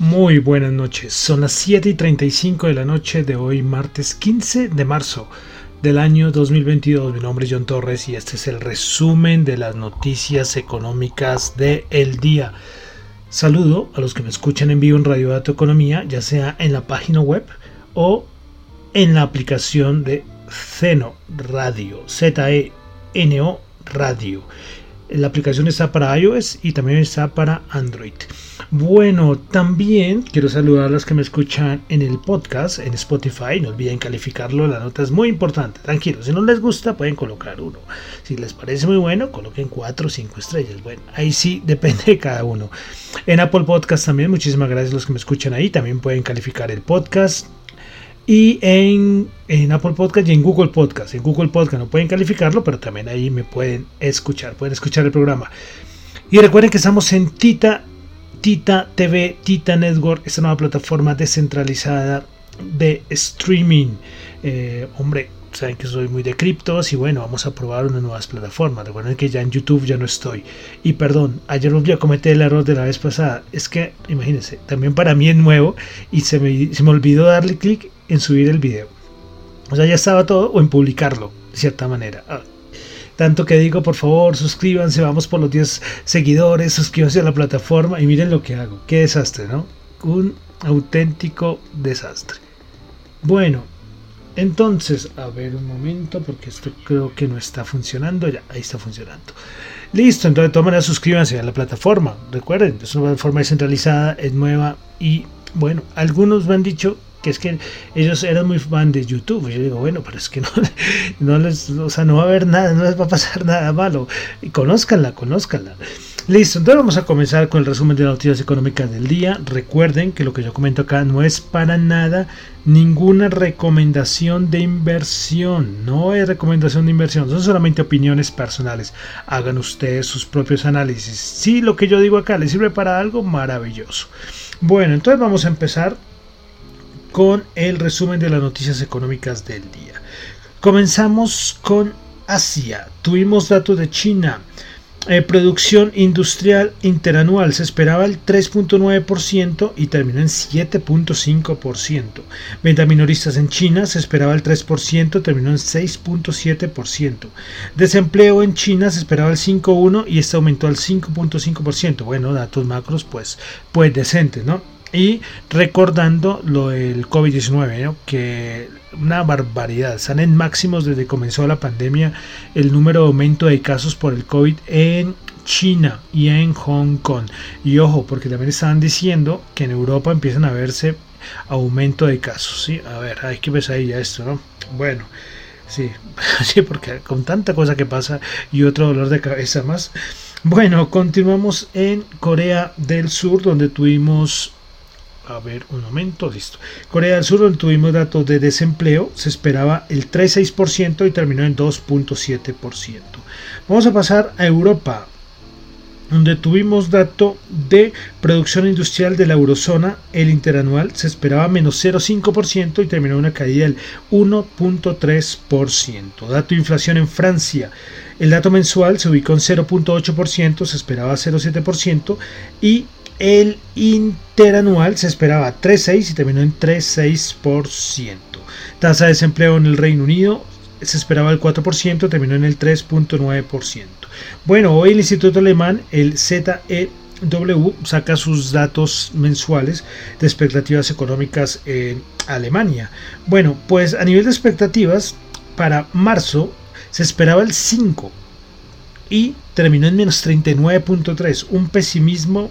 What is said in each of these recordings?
Muy buenas noches, son las 7 y 35 de la noche de hoy, martes 15 de marzo del año 2022. Mi nombre es John Torres y este es el resumen de las noticias económicas del el día. Saludo a los que me escuchan en vivo en Radio Dato Economía, ya sea en la página web o en la aplicación de Zeno Radio, Z-E-N-O Radio. La aplicación está para iOS y también está para Android. Bueno, también quiero saludar a los que me escuchan en el podcast, en Spotify. No olviden calificarlo, la nota es muy importante. Tranquilo, si no les gusta, pueden colocar uno. Si les parece muy bueno, coloquen cuatro o cinco estrellas. Bueno, ahí sí depende de cada uno. En Apple Podcast también, muchísimas gracias a los que me escuchan ahí. También pueden calificar el podcast. Y en, en, Apple Podcast y en Google Podcast. En Google Podcast no pueden calificarlo, pero también ahí me pueden escuchar, pueden escuchar el programa. Y recuerden que estamos en Tita Tita TV, Tita Network, esta nueva plataforma descentralizada de streaming. Eh, hombre, saben que soy muy de criptos y bueno, vamos a probar unas nuevas plataformas. Recuerden que ya en YouTube ya no estoy. Y perdón, ayer volví a cometer el error de la vez pasada. Es que, imagínense, también para mí es nuevo y se me, se me olvidó darle clic en subir el video. O sea, ya estaba todo o en publicarlo, de cierta manera. Ah, tanto que digo, por favor, suscríbanse, vamos por los 10 seguidores, suscríbanse a la plataforma y miren lo que hago. Qué desastre, ¿no? Un auténtico desastre. Bueno, entonces, a ver un momento, porque esto creo que no está funcionando. Ya, ahí está funcionando. Listo, entonces de todas maneras suscríbanse a la plataforma. Recuerden, es una plataforma descentralizada, es nueva y bueno, algunos me han dicho que es que ellos eran muy fan de YouTube. Yo digo, bueno, pero es que no, no les, o sea, no va a haber nada, no les va a pasar nada malo. Y conózcanla, conózcanla. Listo, entonces vamos a comenzar con el resumen de las noticias económicas del día. Recuerden que lo que yo comento acá no es para nada ninguna recomendación de inversión. No es recomendación de inversión, son solamente opiniones personales. Hagan ustedes sus propios análisis. Si lo que yo digo acá les sirve para algo, maravilloso. Bueno, entonces vamos a empezar con el resumen de las noticias económicas del día. Comenzamos con Asia. Tuvimos datos de China. Eh, producción industrial interanual se esperaba el 3.9% y terminó en 7.5%. Venta minoristas en China se esperaba el 3%, terminó en 6.7%. Desempleo en China se esperaba el 5.1% y este aumentó al 5.5%. Bueno, datos macros pues, pues decentes, ¿no? Y recordando lo del COVID-19, que una barbaridad, están en máximos desde que comenzó la pandemia el número de aumento de casos por el COVID en China y en Hong Kong. Y ojo, porque también estaban diciendo que en Europa empiezan a verse aumento de casos. ¿sí? A ver, hay que ahí ya esto, ¿no? Bueno, sí, sí, porque con tanta cosa que pasa y otro dolor de cabeza más. Bueno, continuamos en Corea del Sur, donde tuvimos a ver, un momento, listo. Corea del Sur, donde tuvimos datos de desempleo, se esperaba el 3,6% y terminó en 2,7%. Vamos a pasar a Europa, donde tuvimos dato de producción industrial de la eurozona, el interanual se esperaba menos 0,5% y terminó en una caída del 1,3%. Dato de inflación en Francia, el dato mensual se ubicó en 0,8%, se esperaba 0,7% y el interanual se esperaba 3,6 y terminó en 3,6%. Tasa de desempleo en el Reino Unido se esperaba el 4%, terminó en el 3.9%. Bueno, hoy el Instituto Alemán, el ZEW, saca sus datos mensuales de expectativas económicas en Alemania. Bueno, pues a nivel de expectativas, para marzo se esperaba el 5 y terminó en menos 39.3, un pesimismo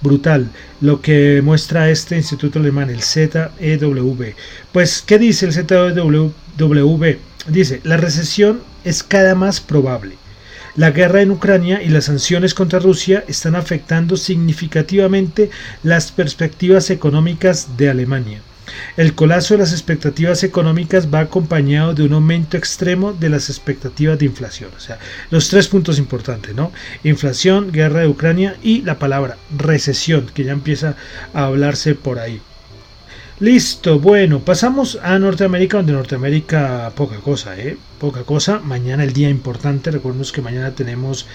brutal lo que muestra este instituto alemán, el ZEW. Pues, ¿qué dice el ZEW? Dice, la recesión es cada más probable. La guerra en Ucrania y las sanciones contra Rusia están afectando significativamente las perspectivas económicas de Alemania. El colapso de las expectativas económicas va acompañado de un aumento extremo de las expectativas de inflación. O sea, los tres puntos importantes, ¿no? Inflación, guerra de Ucrania y la palabra recesión, que ya empieza a hablarse por ahí. Listo, bueno, pasamos a Norteamérica, donde Norteamérica poca cosa, ¿eh? Poca cosa. Mañana el día importante, recordemos que mañana tenemos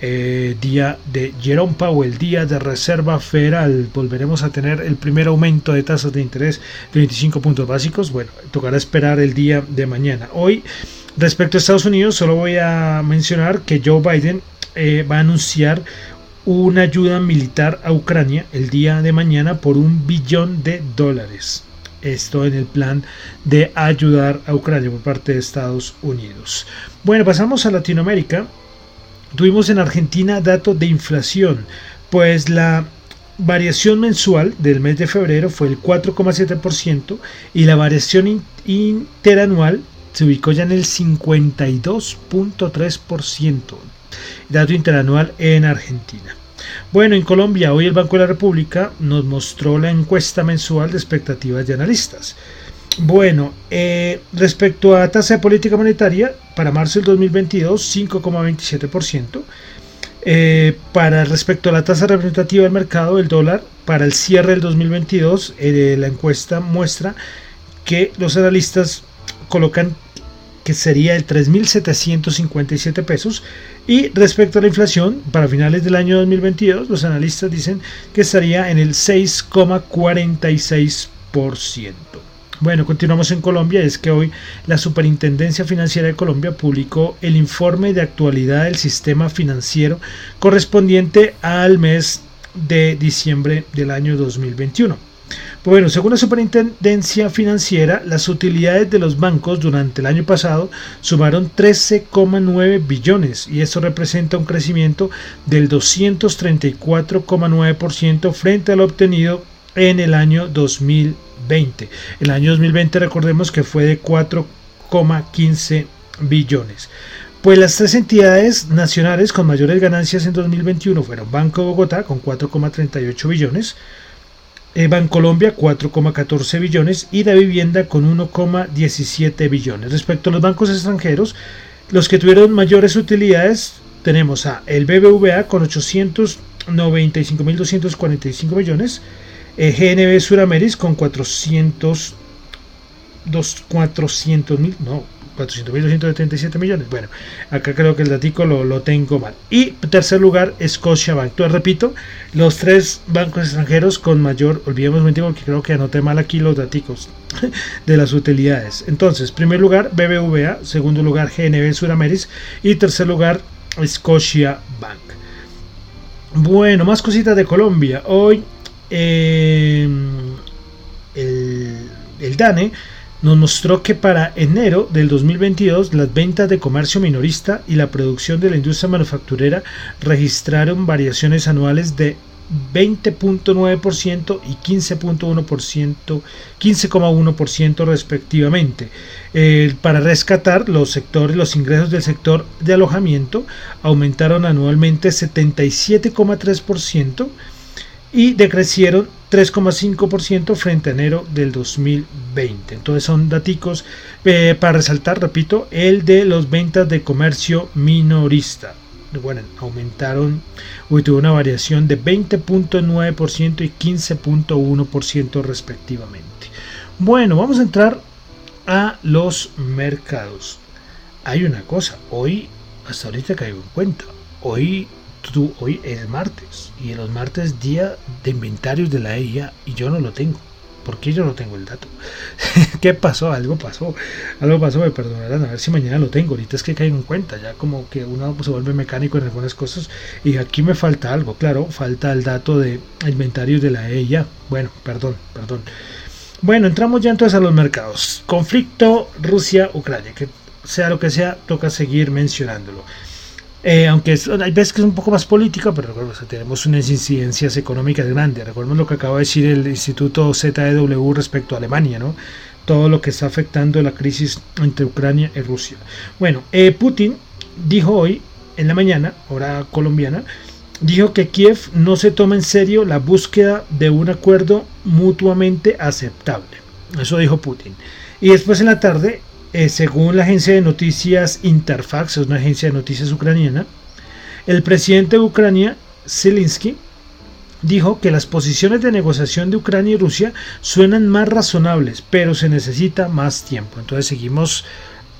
eh, día de Jerome Powell, día de Reserva Federal. Volveremos a tener el primer aumento de tasas de interés de 25 puntos básicos. Bueno, tocará esperar el día de mañana. Hoy, respecto a Estados Unidos, solo voy a mencionar que Joe Biden eh, va a anunciar una ayuda militar a Ucrania el día de mañana por un billón de dólares. Esto en el plan de ayudar a Ucrania por parte de Estados Unidos. Bueno, pasamos a Latinoamérica. Tuvimos en Argentina datos de inflación, pues la variación mensual del mes de febrero fue el 4,7% y la variación interanual se ubicó ya en el 52.3%. Dato interanual en Argentina. Bueno, en Colombia, hoy el Banco de la República nos mostró la encuesta mensual de expectativas de analistas. Bueno, eh, respecto a tasa de política monetaria, para marzo del 2022, 5,27%. Eh, para respecto a la tasa representativa del mercado del dólar, para el cierre del 2022, eh, la encuesta muestra que los analistas colocan que sería el 3.757 pesos. Y respecto a la inflación, para finales del año 2022, los analistas dicen que estaría en el 6,46%. Bueno, continuamos en Colombia. Es que hoy la Superintendencia Financiera de Colombia publicó el informe de actualidad del sistema financiero correspondiente al mes de diciembre del año 2021. Bueno, según la Superintendencia Financiera, las utilidades de los bancos durante el año pasado sumaron 13,9 billones y esto representa un crecimiento del 234,9% frente a lo obtenido en el año 2020. El año 2020 recordemos que fue de 4,15 billones. Pues las tres entidades nacionales con mayores ganancias en 2021 fueron Banco de Bogotá con 4,38 billones, Bancolombia 4,14 billones y la vivienda con 1,17 billones. Respecto a los bancos extranjeros, los que tuvieron mayores utilidades tenemos a el BBVA con 895.245 millones, eh, GNB Surameris con 400 mil, no, 400.277 millones. Bueno, acá creo que el datico lo, lo, tengo mal. Y tercer lugar, Scotiabank. Entonces, repito, los tres bancos extranjeros con mayor, olvidemos un momento porque creo que anoté mal aquí los daticos de las utilidades. Entonces, primer lugar, BBVA, segundo lugar, GNB Surameris y tercer lugar, Scotiabank. Bueno, más cositas de Colombia. Hoy eh, el, el DANE nos mostró que para enero del 2022 las ventas de comercio minorista y la producción de la industria manufacturera registraron variaciones anuales de 20.9% y 15.1%, 15,1% respectivamente. para rescatar los sectores, los ingresos del sector de alojamiento aumentaron anualmente 77,3% y decrecieron 3,5% frente a enero del 2020. Entonces son daticos eh, para resaltar, repito, el de los ventas de comercio minorista. Bueno, aumentaron, hoy tuvo una variación de 20.9% y 15.1% respectivamente. Bueno, vamos a entrar a los mercados. Hay una cosa, hoy, hasta ahorita caigo en cuenta, hoy tú, hoy es martes y en los martes día de inventarios de la EIA y yo no lo tengo. ¿Por qué yo no tengo el dato? ¿Qué pasó? Algo pasó. Algo pasó, me perdonarán. A ver si mañana lo tengo. Ahorita es que caigo en cuenta. Ya como que uno se vuelve mecánico en algunas cosas. Y aquí me falta algo. Claro, falta el dato de inventarios de la EIA. Bueno, perdón, perdón. Bueno, entramos ya entonces a los mercados. Conflicto Rusia-Ucrania. Que sea lo que sea, toca seguir mencionándolo. Eh, aunque hay veces que es un poco más política, pero tenemos unas incidencias económicas grandes. Recordemos lo que acaba de decir el Instituto ZEW respecto a Alemania, ¿no? Todo lo que está afectando la crisis entre Ucrania y Rusia. Bueno, eh, Putin dijo hoy, en la mañana, hora colombiana, dijo que Kiev no se toma en serio la búsqueda de un acuerdo mutuamente aceptable. Eso dijo Putin. Y después en la tarde, eh, según la agencia de noticias Interfax, es una agencia de noticias ucraniana, el presidente de Ucrania, Zelensky, dijo que las posiciones de negociación de Ucrania y Rusia suenan más razonables, pero se necesita más tiempo. Entonces seguimos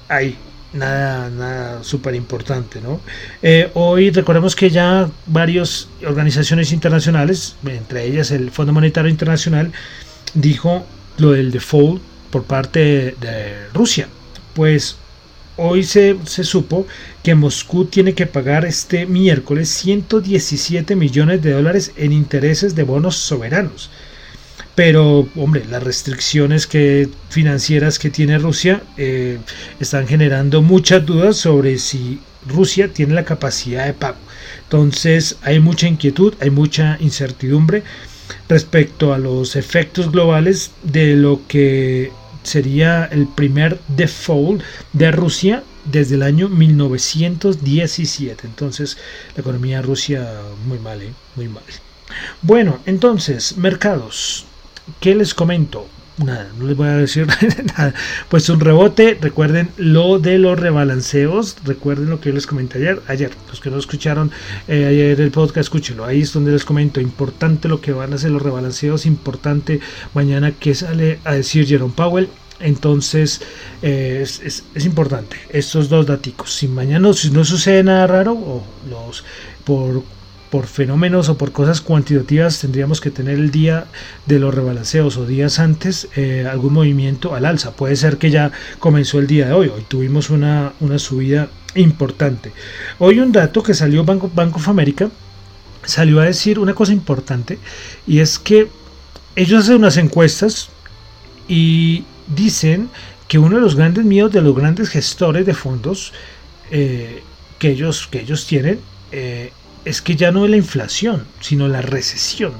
ahí, nada, nada súper importante, ¿no? Eh, hoy recordemos que ya varias organizaciones internacionales, entre ellas el Fondo Monetario Internacional, dijo lo del default por parte de, Rusia. Pues hoy se, se, supo que Moscú tiene que pagar este miércoles 117 millones de dólares en intereses de bonos soberanos. Pero, hombre, las restricciones que, financieras que tiene Rusia eh, están generando muchas dudas sobre si Rusia tiene la capacidad de pago. Entonces hay mucha inquietud, hay mucha incertidumbre respecto a los efectos globales de lo que sería el primer default de Rusia desde el año 1917. Entonces la economía de Rusia muy mal, ¿eh? muy mal. Bueno, entonces, mercados. ¿Qué les comento? Nada, no les voy a decir nada. Pues un rebote, recuerden lo de los rebalanceos, recuerden lo que yo les comenté ayer, ayer, los que no escucharon eh, ayer el podcast, escúchenlo, ahí es donde les comento, importante lo que van a hacer los rebalanceos, importante mañana que sale a decir Jerome Powell, entonces eh, es, es, importante estos dos datos. Si mañana si no sucede nada raro o los por por fenómenos o por cosas cuantitativas tendríamos que tener el día de los rebalanceos o días antes eh, algún movimiento al alza. Puede ser que ya comenzó el día de hoy. Hoy tuvimos una, una subida importante. Hoy un dato que salió Banco, Banco of America salió a decir una cosa importante y es que ellos hacen unas encuestas y dicen que uno de los grandes miedos de los grandes gestores de fondos eh, que, ellos, que ellos tienen eh, es que ya no es la inflación, sino la recesión.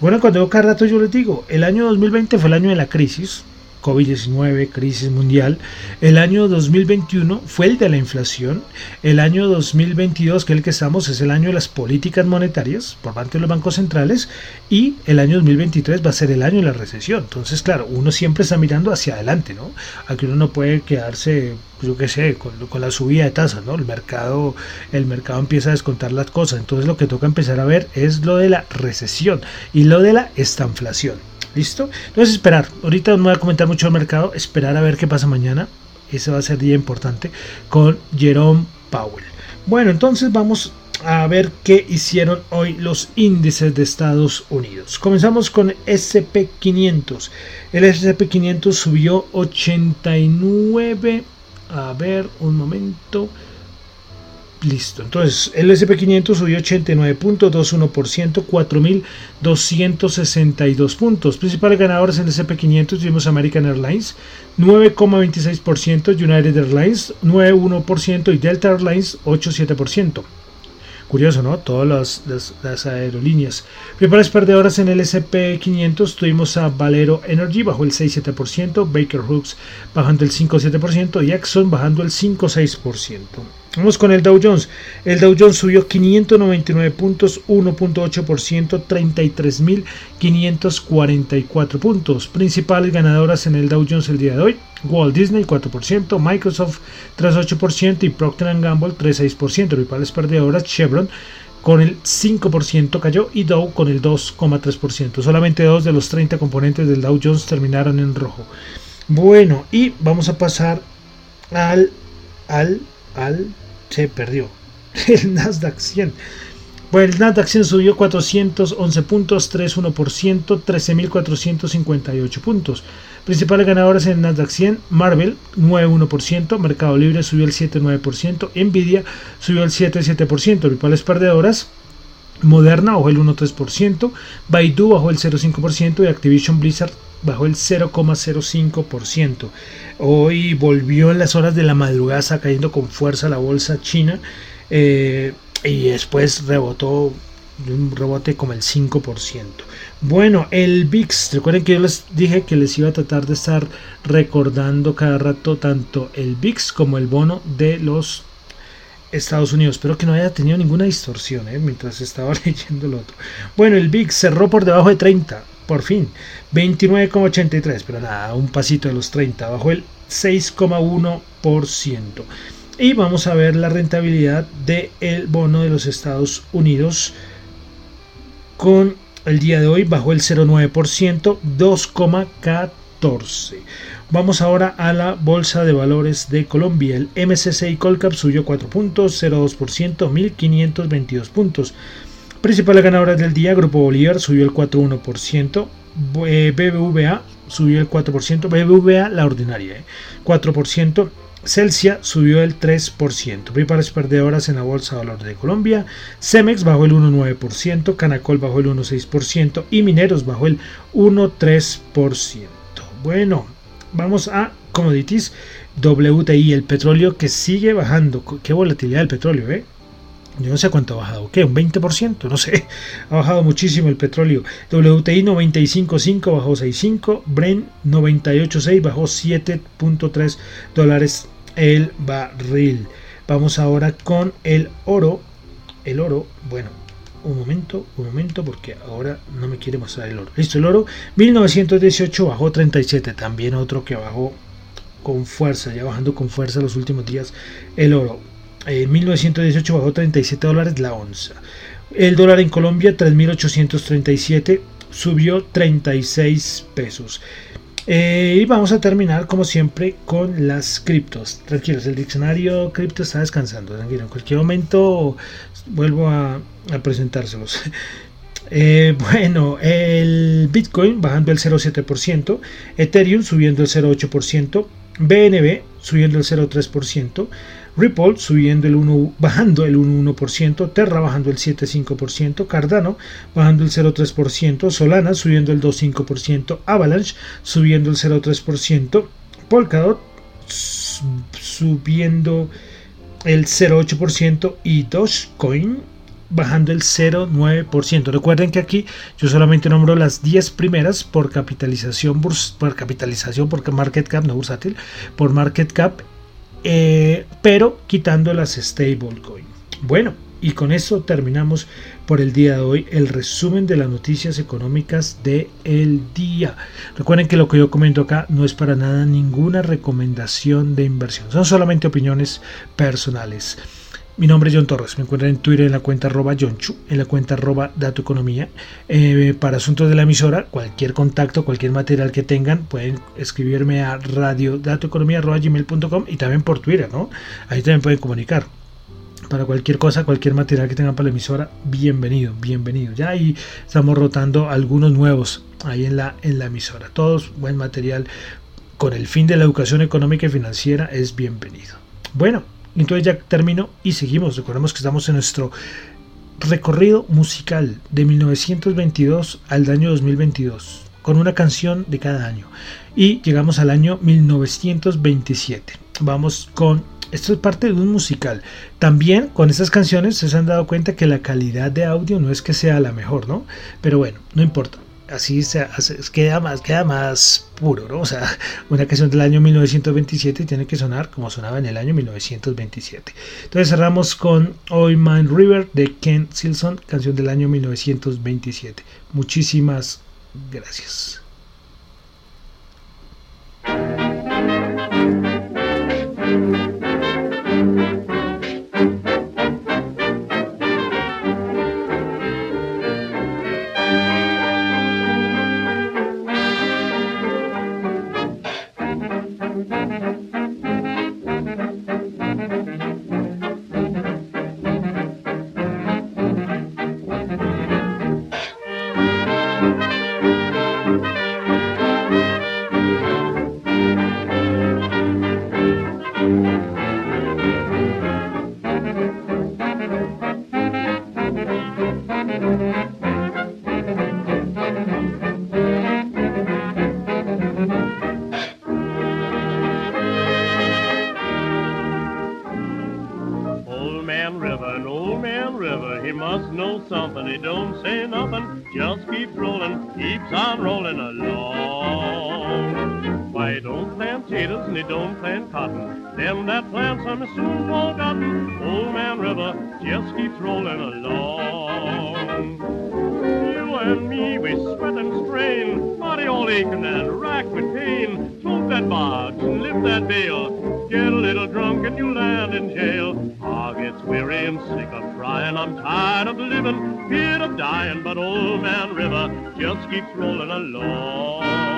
Bueno, cuando cada rato yo les digo, el año 2020 fue el año de la crisis, COVID-19, crisis mundial. El año 2021 fue el de la inflación. El año 2022, que es el que estamos, es el año de las políticas monetarias por parte de los bancos centrales. Y el año 2023 va a ser el año de la recesión. Entonces, claro, uno siempre está mirando hacia adelante, ¿no? Aquí uno no puede quedarse, pues, yo qué sé, con, con, la subida de tasas, ¿no? El mercado, el mercado empieza a descontar las cosas. Entonces, lo que toca empezar a ver es lo de la recesión y lo de la estanflación. ¿Listo? Entonces esperar. Ahorita no voy a comentar mucho el mercado. Esperar a ver qué pasa mañana. Ese va a ser día importante con Jerome Powell. Bueno, entonces vamos a ver qué hicieron hoy los índices de Estados Unidos. Comenzamos con SP500. El SP500 subió 89. A ver, un momento. Listo. Entonces, el SP500 subió 89.21%, 4.262 puntos. Principales ganadores en el SP500 tuvimos American Airlines, 9,26%, United Airlines, 9,1% y Delta Airlines, 8,7%. Curioso, ¿no? Todas las, aerolíneas. Principales perdedoras en el SP500 tuvimos a Valero Energy bajo el 6,7%, Baker Hughes bajando el 5,7% y Exxon bajando el 5,6%. Vamos con el Dow Jones. El Dow Jones subió 599 puntos, 1.8%, 33.544 puntos. Principales ganadoras en el Dow Jones el día de hoy. Walt Disney 4%, Microsoft 3.8% y Procter Gamble 3.6%. Principales perdedoras Chevron con el 5% cayó y Dow con el 2,3%. Solamente dos de los 30 componentes del Dow Jones terminaron en rojo. Bueno, y vamos a pasar al al al se perdió. El Nasdaq 100. Bueno, el Nasdaq 100 subió 411 puntos, 3,1%, 13.458 puntos. Principales ganadores en el Nasdaq 100, Marvel 9,1%, Mercado Libre subió el 7,9%, Nvidia subió el 7,7%. Principales perdedoras, Moderna bajó el 1,3%, Baidu bajó el 0,5% y Activision Blizzard bajó el 0,05%. Hoy volvió en las horas de la madrugada cayendo con fuerza la bolsa china. eh, y después rebotó un rebote como el 5%. Bueno, el VIX, recuerden que yo les dije que les iba a tratar de estar recordando cada rato tanto el VIX como el bono de los Estados Unidos. Espero que no haya tenido ninguna distorsión ¿eh? mientras estaba leyendo el otro. Bueno, el VIX cerró por debajo de 30, por fin. 29,83, pero nada, un pasito de los 30, bajo el 6,1%. Y vamos a ver la rentabilidad del el bono de los Estados Unidos con el día de hoy bajo el 0,9%, 2,14. Vamos ahora a la Bolsa de Valores de Colombia. El MSCI Colcap subió 4 puntos, 0,2%, 1.522 puntos. Principales ganadoras del día, Grupo Bolívar subió el 4,1%, BBVA subió el 4%, BBVA la ordinaria, 4%, ¿eh? Celsia subió el 3%. Principales perdedoras en la Bolsa de Valores de Colombia. Cemex bajó el 1,9%. Canacol bajó el 1,6%. Y Mineros bajó el 1,3%. Bueno, vamos a commodities. WTI, el petróleo que sigue bajando. Qué volatilidad del petróleo, ¿eh? Yo no sé cuánto ha bajado, ¿qué? ¿Un 20%? No sé. Ha bajado muchísimo el petróleo. WTI 95.5 bajó 6.5. Brent 98.6 bajó 7.3 dólares el barril. Vamos ahora con el oro. El oro, bueno, un momento, un momento, porque ahora no me quiere mostrar el oro. Listo, el oro 1918 bajó 37. También otro que bajó con fuerza, ya bajando con fuerza los últimos días. El oro en 1918 bajó 37 dólares la onza. El dólar en Colombia 3.837 subió 36 pesos. Eh, y vamos a terminar como siempre con las criptos. Tranquilos, el diccionario cripto está descansando. En cualquier momento vuelvo a, presentárselos. Eh, bueno, el Bitcoin bajando el 0,7%, Ethereum subiendo el 0,8%, BNB subiendo el 0,3%, Ripple subiendo el 1, bajando el 1,1%, Terra bajando el 7,5%, Cardano bajando el 0,3%, Solana subiendo el 2,5%, Avalanche subiendo el 0,3%, Polkadot subiendo el 0,8% y Dogecoin bajando el 0,9%. Recuerden que aquí yo solamente nombro las 10 primeras por capitalización, por capitalización, porque market cap, no bursátil, por market cap eh, pero quitando las stablecoin. Bueno, y con eso terminamos por el día de hoy el resumen de las noticias económicas del el día. Recuerden que lo que yo comento acá no es para nada ninguna recomendación de inversión, son solamente opiniones personales. Mi nombre es John Torres, me encuentran en Twitter en la cuenta arroba Chu, en la cuenta arroba Dato Economía. Eh, para asuntos de la emisora, cualquier contacto, cualquier material que tengan, pueden escribirme a radiodatoeconomía.gmail.com y también por Twitter, ¿no? Ahí también pueden comunicar. Para cualquier cosa, cualquier material que tengan para la emisora, bienvenido, bienvenido. Ya ahí estamos rotando algunos nuevos ahí en la, en la emisora. Todos buen material con el fin de la educación económica y financiera es bienvenido. Bueno, entonces ya termino y seguimos. Recordemos que estamos en nuestro recorrido musical de 1922 al año 2022, con una canción de cada año. Y llegamos al año 1927. Vamos con... Esto es parte de un musical. También con estas canciones se han dado cuenta que la calidad de audio no es que sea la mejor, ¿no? Pero bueno, no importa así se queda más, queda más puro, ¿no? O sea, una canción del año 1927 tiene que sonar como sonaba en el año 1927. Entonces cerramos con Oil Man River de Ken Silson, canción del año 1927. Muchísimas gracias. Must know something. He don't say nothing, just keeps rolling, keeps on rolling along. Why, he don't plant potatoes and he don't plant cotton. Them that plants them soon forgotten. Old Man River just keeps rolling along. You and me, we sweat and strain, body all aching and racked with pain. Float that barge and lift that bale. Get a little drunk and you land in jail. I gets weary and sick of trying. I'm tired of living, feared of dying, but Old Man River just keeps rolling along.